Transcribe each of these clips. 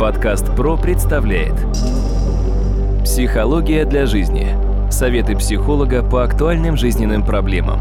Подкаст ПРО представляет Психология для жизни. Советы психолога по актуальным жизненным проблемам.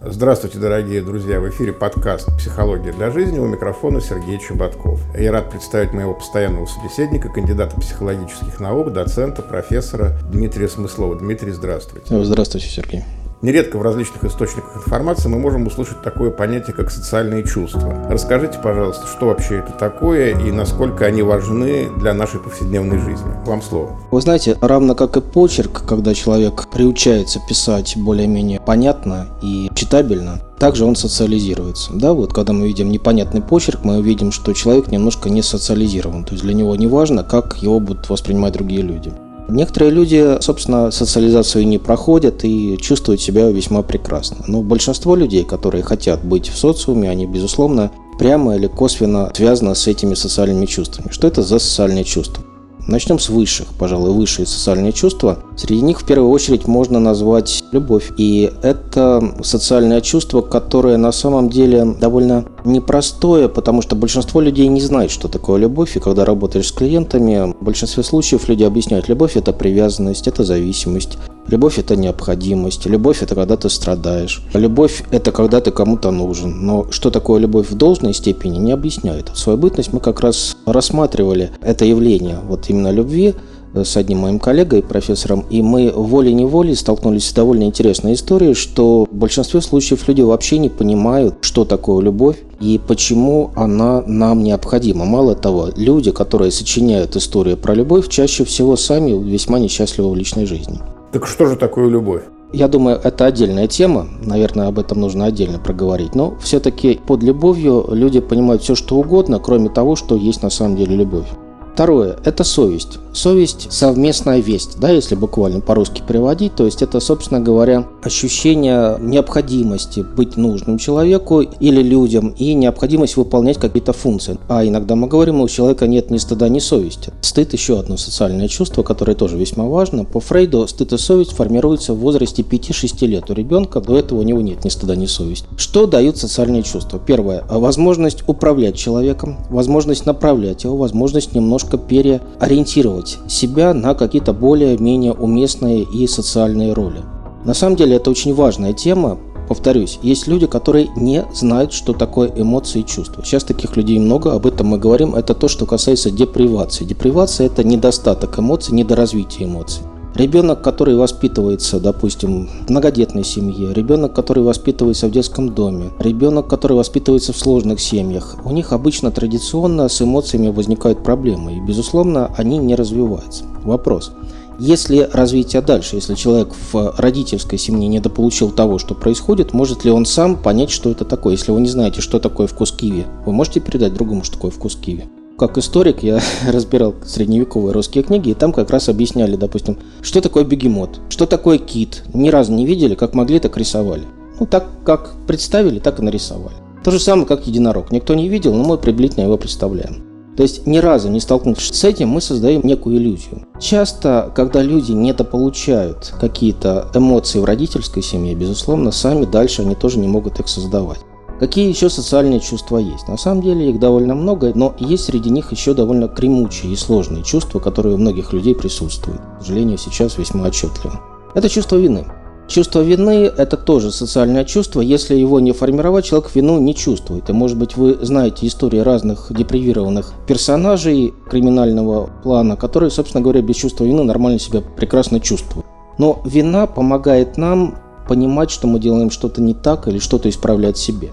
Здравствуйте, дорогие друзья! В эфире подкаст «Психология для жизни» у микрофона Сергей Чеботков. Я рад представить моего постоянного собеседника, кандидата психологических наук, доцента, профессора Дмитрия Смыслова. Дмитрий, здравствуйте. Здравствуйте, Сергей. Нередко в различных источниках информации мы можем услышать такое понятие, как социальные чувства. Расскажите, пожалуйста, что вообще это такое и насколько они важны для нашей повседневной жизни. Вам слово. Вы знаете, равно как и почерк, когда человек приучается писать более-менее понятно и читабельно, также он социализируется. Да, вот когда мы видим непонятный почерк, мы увидим, что человек немножко не социализирован. То есть для него не важно, как его будут воспринимать другие люди. Некоторые люди, собственно, социализацию не проходят и чувствуют себя весьма прекрасно. Но большинство людей, которые хотят быть в социуме, они, безусловно, прямо или косвенно связаны с этими социальными чувствами. Что это за социальные чувства? Начнем с высших, пожалуй, высшие социальные чувства. Среди них в первую очередь можно назвать любовь. И это социальное чувство, которое на самом деле довольно непростое, потому что большинство людей не знает, что такое любовь. И когда работаешь с клиентами, в большинстве случаев люди объясняют, любовь – это привязанность, это зависимость, Любовь – это необходимость. Любовь – это когда ты страдаешь. Любовь – это когда ты кому-то нужен. Но что такое любовь в должной степени, не объясняют. В свою бытность мы как раз рассматривали это явление вот именно любви э, с одним моим коллегой, профессором, и мы волей-неволей столкнулись с довольно интересной историей, что в большинстве случаев люди вообще не понимают, что такое любовь и почему она нам необходима. Мало того, люди, которые сочиняют историю про любовь, чаще всего сами весьма несчастливы в личной жизни. Так что же такое любовь? Я думаю, это отдельная тема, наверное, об этом нужно отдельно проговорить. Но все-таки под любовью люди понимают все, что угодно, кроме того, что есть на самом деле любовь. Второе – это совесть. Совесть – совместная весть, да, если буквально по-русски переводить. То есть это, собственно говоря, ощущение необходимости быть нужным человеку или людям и необходимость выполнять какие-то функции. А иногда мы говорим, у человека нет ни стыда, ни совести. Стыд – еще одно социальное чувство, которое тоже весьма важно. По Фрейду стыд и совесть формируются в возрасте 5-6 лет. У ребенка до этого у него нет ни стыда, ни совести. Что дают социальные чувства? Первое – возможность управлять человеком, возможность направлять его, возможность немножко немножко переориентировать себя на какие-то более-менее уместные и социальные роли. На самом деле это очень важная тема, Повторюсь, есть люди, которые не знают, что такое эмоции и чувства. Сейчас таких людей много, об этом мы говорим. Это то, что касается депривации. Депривация – это недостаток эмоций, недоразвитие эмоций. Ребенок, который воспитывается, допустим, в многодетной семье, ребенок, который воспитывается в детском доме, ребенок, который воспитывается в сложных семьях, у них обычно традиционно с эмоциями возникают проблемы, и, безусловно, они не развиваются. Вопрос. Если развитие дальше, если человек в родительской семье недополучил того, что происходит, может ли он сам понять, что это такое? Если вы не знаете, что такое вкус киви, вы можете передать другому, что такое вкус киви? Как историк я разбирал средневековые русские книги, и там как раз объясняли, допустим, что такое бегемот, что такое кит. Ни разу не видели, как могли, так рисовали. Ну, так как представили, так и нарисовали. То же самое, как единорог. Никто не видел, но мы приблизительно его представляем. То есть ни разу не столкнувшись с этим, мы создаем некую иллюзию. Часто, когда люди недополучают какие-то эмоции в родительской семье, безусловно, сами дальше они тоже не могут их создавать. Какие еще социальные чувства есть? На самом деле их довольно много, но есть среди них еще довольно кремучие и сложные чувства, которые у многих людей присутствуют. К сожалению, сейчас весьма отчетливо. Это чувство вины. Чувство вины – это тоже социальное чувство. Если его не формировать, человек вину не чувствует. И, может быть, вы знаете истории разных депривированных персонажей криминального плана, которые, собственно говоря, без чувства вины нормально себя прекрасно чувствуют. Но вина помогает нам понимать, что мы делаем что-то не так или что-то исправлять себе.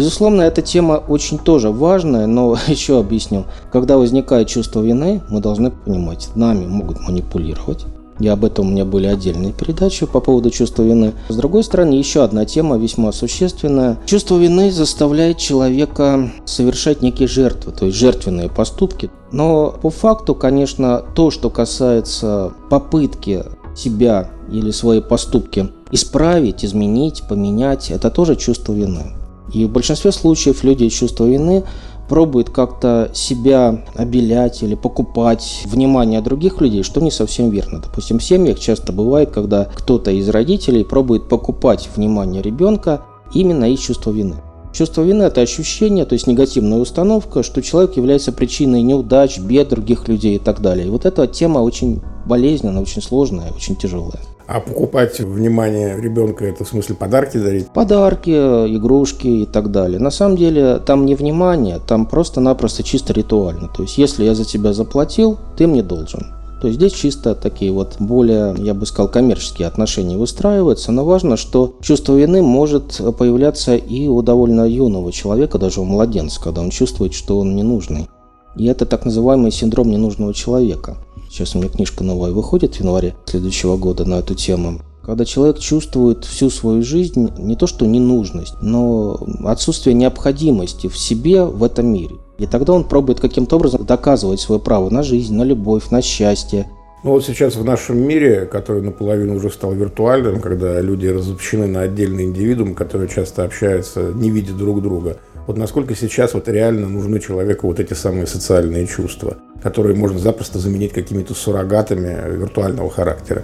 Безусловно, эта тема очень тоже важная, но еще объясню. Когда возникает чувство вины, мы должны понимать, нами могут манипулировать. И об этом у меня были отдельные передачи по поводу чувства вины. С другой стороны, еще одна тема весьма существенная. Чувство вины заставляет человека совершать некие жертвы, то есть жертвенные поступки. Но по факту, конечно, то, что касается попытки себя или свои поступки исправить, изменить, поменять, это тоже чувство вины. И в большинстве случаев люди чувство вины пробуют как-то себя обелять или покупать внимание других людей, что не совсем верно. Допустим, в семьях часто бывает, когда кто-то из родителей пробует покупать внимание ребенка именно из чувства вины. Чувство вины – это ощущение, то есть негативная установка, что человек является причиной неудач, бед других людей и так далее. И вот эта тема очень болезненная, очень сложная, очень тяжелая. А покупать внимание ребенка это в смысле подарки дарить? Подарки, игрушки и так далее. На самом деле там не внимание, там просто-напросто чисто ритуально. То есть если я за тебя заплатил, ты мне должен. То есть здесь чисто такие вот более, я бы сказал, коммерческие отношения выстраиваются, но важно, что чувство вины может появляться и у довольно юного человека, даже у младенца, когда он чувствует, что он ненужный. И это так называемый синдром ненужного человека. Сейчас у меня книжка новая выходит в январе следующего года на эту тему. Когда человек чувствует всю свою жизнь не то что ненужность, но отсутствие необходимости в себе в этом мире. И тогда он пробует каким-то образом доказывать свое право на жизнь, на любовь, на счастье. Ну вот сейчас в нашем мире, который наполовину уже стал виртуальным, когда люди разобщены на отдельные индивидуумы, которые часто общаются, не видя друг друга, вот насколько сейчас вот реально нужны человеку вот эти самые социальные чувства, которые можно запросто заменить какими-то суррогатами виртуального характера?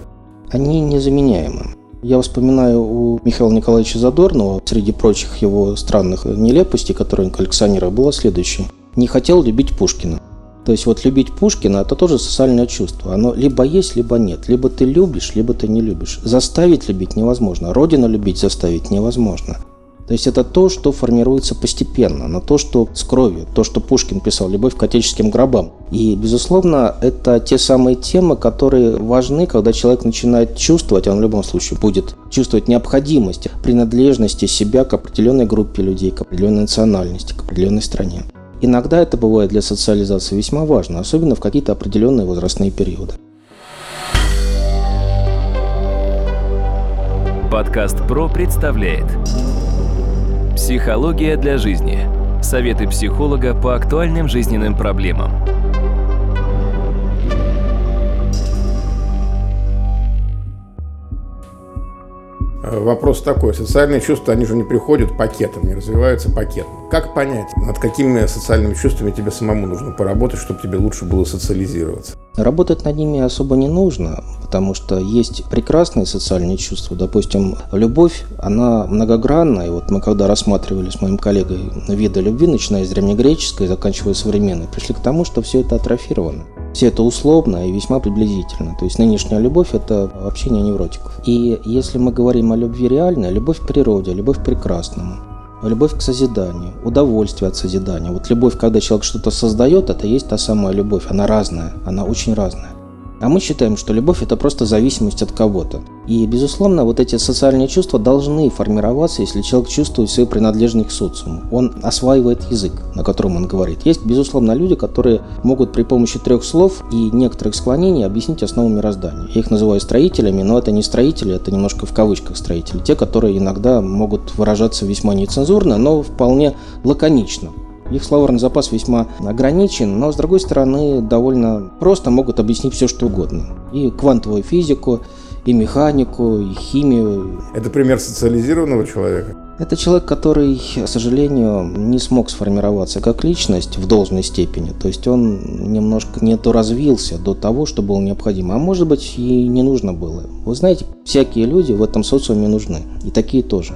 Они незаменяемы. Я вспоминаю у Михаила Николаевича Задорнова, среди прочих его странных нелепостей, которые он коллекционировал, было следующее не хотел любить Пушкина. То есть вот любить Пушкина – это тоже социальное чувство. Оно либо есть, либо нет. Либо ты любишь, либо ты не любишь. Заставить любить невозможно. Родину любить заставить невозможно. То есть это то, что формируется постепенно, на то, что с кровью, то, что Пушкин писал, любовь к отеческим гробам. И, безусловно, это те самые темы, которые важны, когда человек начинает чувствовать, он в любом случае будет чувствовать необходимость принадлежности себя к определенной группе людей, к определенной национальности, к определенной стране. Иногда это бывает для социализации весьма важно, особенно в какие-то определенные возрастные периоды. Подкаст ПРО представляет Психология для жизни. Советы психолога по актуальным жизненным проблемам. Э, вопрос такой. Социальные чувства, они же не приходят пакетом, не развиваются пакетом. Как понять, над какими социальными чувствами тебе самому нужно поработать, чтобы тебе лучше было социализироваться? Работать над ними особо не нужно, потому что есть прекрасные социальные чувства. Допустим, любовь, она многогранна. И вот мы когда рассматривали с моим коллегой виды любви, начиная с древнегреческой заканчивая современной, пришли к тому, что все это атрофировано. Все это условно и весьма приблизительно. То есть нынешняя любовь – это общение невротиков. И если мы говорим о любви реальной, любовь к природе, любовь к прекрасному, любовь к созиданию, удовольствие от созидания. Вот любовь, когда человек что-то создает, это есть та самая любовь. Она разная, она очень разная. А мы считаем, что любовь – это просто зависимость от кого-то. И, безусловно, вот эти социальные чувства должны формироваться, если человек чувствует свою принадлежность к социуму. Он осваивает язык, на котором он говорит. Есть, безусловно, люди, которые могут при помощи трех слов и некоторых склонений объяснить основу мироздания. Я их называю строителями, но это не строители, это немножко в кавычках строители. Те, которые иногда могут выражаться весьма нецензурно, но вполне лаконично. Их словарный запас весьма ограничен, но с другой стороны довольно просто могут объяснить все, что угодно. И квантовую физику, и механику, и химию. Это пример социализированного человека? Это человек, который, к сожалению, не смог сформироваться как личность в должной степени. То есть он немножко не то развился до того, что было необходимо. А может быть и не нужно было. Вы знаете, всякие люди в этом социуме нужны. И такие тоже.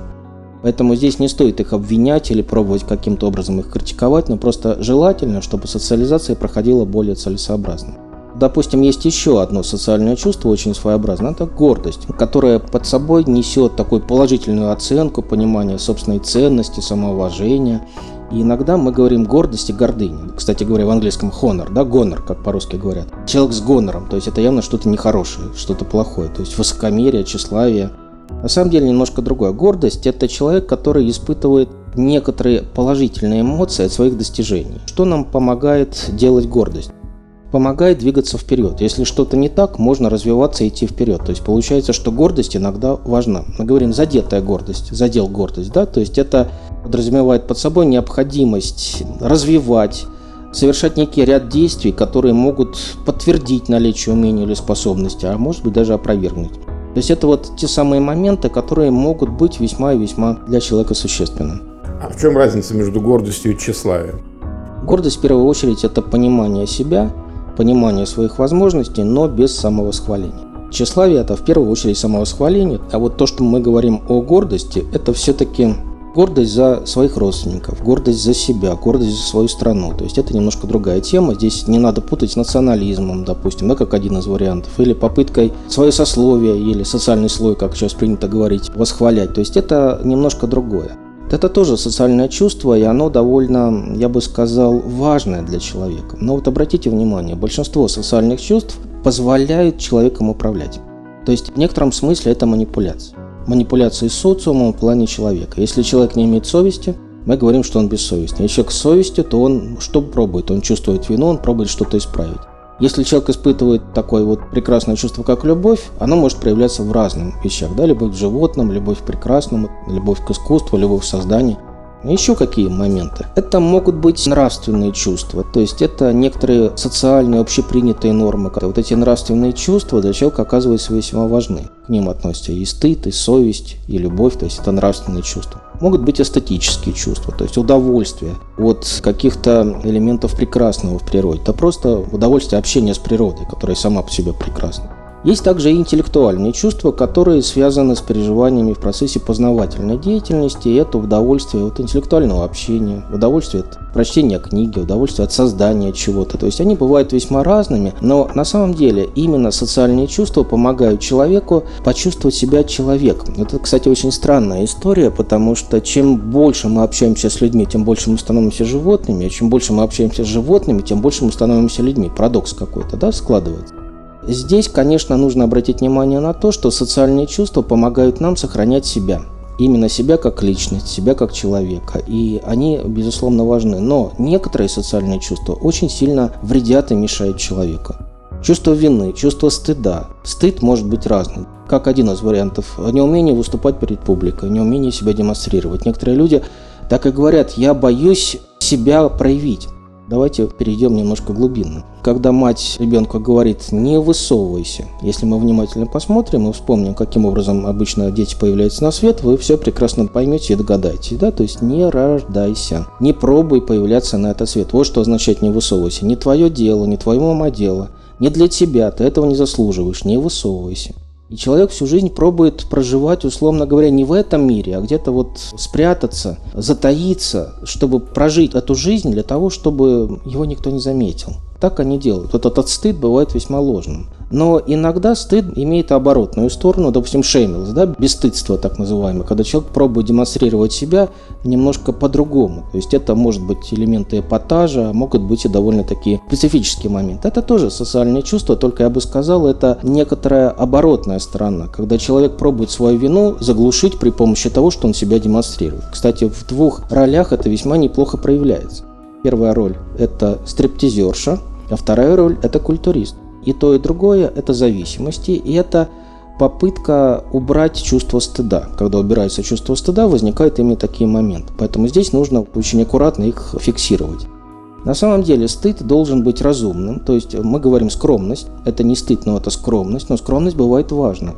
Поэтому здесь не стоит их обвинять или пробовать каким-то образом их критиковать, но просто желательно, чтобы социализация проходила более целесообразно. Допустим, есть еще одно социальное чувство, очень своеобразное, это гордость, которая под собой несет такую положительную оценку, понимание собственной ценности, самоуважения. И иногда мы говорим гордость и гордыня. Кстати говоря, в английском honor, да, гонор, как по-русски говорят. Человек с гонором, то есть это явно что-то нехорошее, что-то плохое, то есть высокомерие, тщеславие. На самом деле немножко другое. Гордость – это человек, который испытывает некоторые положительные эмоции от своих достижений. Что нам помогает делать гордость? Помогает двигаться вперед. Если что-то не так, можно развиваться и идти вперед. То есть получается, что гордость иногда важна. Мы говорим задетая гордость, задел гордость, да, то есть это подразумевает под собой необходимость развивать, совершать некий ряд действий, которые могут подтвердить наличие умения или способности, а может быть даже опровергнуть. То есть это вот те самые моменты, которые могут быть весьма и весьма для человека существенным. А в чем разница между гордостью и тщеславием? Гордость в первую очередь это понимание себя, понимание своих возможностей, но без самовосхваления. Тщеславие – это в первую очередь самовосхваление, а вот то, что мы говорим о гордости, это все-таки Гордость за своих родственников, гордость за себя, гордость за свою страну. То есть это немножко другая тема. Здесь не надо путать с национализмом, допустим, да, как один из вариантов, или попыткой свое сословие или социальный слой, как сейчас принято говорить, восхвалять. То есть это немножко другое. Это тоже социальное чувство, и оно довольно, я бы сказал, важное для человека. Но вот обратите внимание, большинство социальных чувств позволяют человеком управлять. То есть в некотором смысле это манипуляция манипуляции социумом в плане человека. Если человек не имеет совести, мы говорим, что он бессовестный. Если человек с совестью, то он что пробует? Он чувствует вину, он пробует что-то исправить. Если человек испытывает такое вот прекрасное чувство, как любовь, оно может проявляться в разных вещах. Да? Любовь к животным, любовь к прекрасному, любовь к искусству, любовь к созданию. Еще какие моменты? Это могут быть нравственные чувства, то есть это некоторые социальные общепринятые нормы. Вот эти нравственные чувства для человека оказываются весьма важны. К ним относятся и стыд, и совесть, и любовь, то есть это нравственные чувства. Могут быть эстетические чувства, то есть удовольствие от каких-то элементов прекрасного в природе. Это просто удовольствие общения с природой, которая сама по себе прекрасна. Есть также и интеллектуальные чувства, которые связаны с переживаниями в процессе познавательной деятельности, и это удовольствие от интеллектуального общения, удовольствие от прочтения книги, удовольствие от создания чего-то. То есть они бывают весьма разными, но на самом деле именно социальные чувства помогают человеку почувствовать себя человеком. Это, кстати, очень странная история, потому что чем больше мы общаемся с людьми, тем больше мы становимся животными, а чем больше мы общаемся с животными, тем больше мы становимся людьми. Парадокс какой-то, да, складывается. Здесь, конечно, нужно обратить внимание на то, что социальные чувства помогают нам сохранять себя. Именно себя как личность, себя как человека. И они, безусловно, важны. Но некоторые социальные чувства очень сильно вредят и мешают человеку. Чувство вины, чувство стыда. Стыд может быть разным. Как один из вариантов. Неумение выступать перед публикой, неумение себя демонстрировать. Некоторые люди так и говорят, я боюсь себя проявить. Давайте перейдем немножко глубинно. Когда мать ребенку говорит «не высовывайся», если мы внимательно посмотрим и вспомним, каким образом обычно дети появляются на свет, вы все прекрасно поймете и догадаетесь. Да? То есть не рождайся, не пробуй появляться на этот свет. Вот что означает «не высовывайся». Не твое дело, не твое мама дело, не для тебя, ты этого не заслуживаешь, не высовывайся. И человек всю жизнь пробует проживать, условно говоря, не в этом мире, а где-то вот спрятаться, затаиться, чтобы прожить эту жизнь для того, чтобы его никто не заметил. Так они делают. Вот этот стыд бывает весьма ложным. Но иногда стыд имеет оборотную сторону, допустим, шеймилс, да, бесстыдство так называемое, когда человек пробует демонстрировать себя немножко по-другому. То есть это может быть элементы эпатажа, а могут быть и довольно такие специфические моменты. Это тоже социальные чувства, только я бы сказал, это некоторая оборотная сторона, когда человек пробует свою вину заглушить при помощи того, что он себя демонстрирует. Кстати, в двух ролях это весьма неплохо проявляется. Первая роль – это стриптизерша, а вторая роль – это культурист. И то, и другое – это зависимости, и это попытка убрать чувство стыда. Когда убирается чувство стыда, возникают именно такие моменты. Поэтому здесь нужно очень аккуратно их фиксировать. На самом деле стыд должен быть разумным, то есть мы говорим скромность, это не стыд, но это скромность, но скромность бывает важной.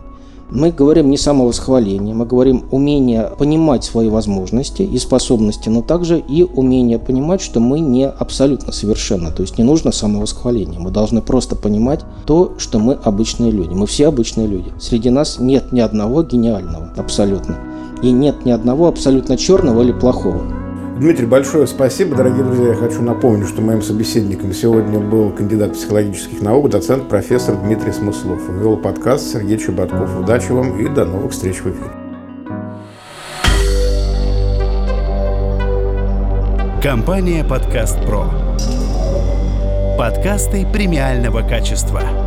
Мы говорим не самовосхваление, мы говорим умение понимать свои возможности и способности, но также и умение понимать, что мы не абсолютно совершенны. То есть не нужно самовосхваление. Мы должны просто понимать то, что мы обычные люди. Мы все обычные люди. Среди нас нет ни одного гениального абсолютно. И нет ни одного абсолютно черного или плохого. Дмитрий, большое спасибо. Дорогие друзья, я хочу напомнить, что моим собеседником сегодня был кандидат психологических наук, доцент, профессор Дмитрий Смыслов. Вел подкаст Сергей Чеботков. Удачи вам и до новых встреч в эфире. Компания «Подкаст Про». Подкасты премиального качества.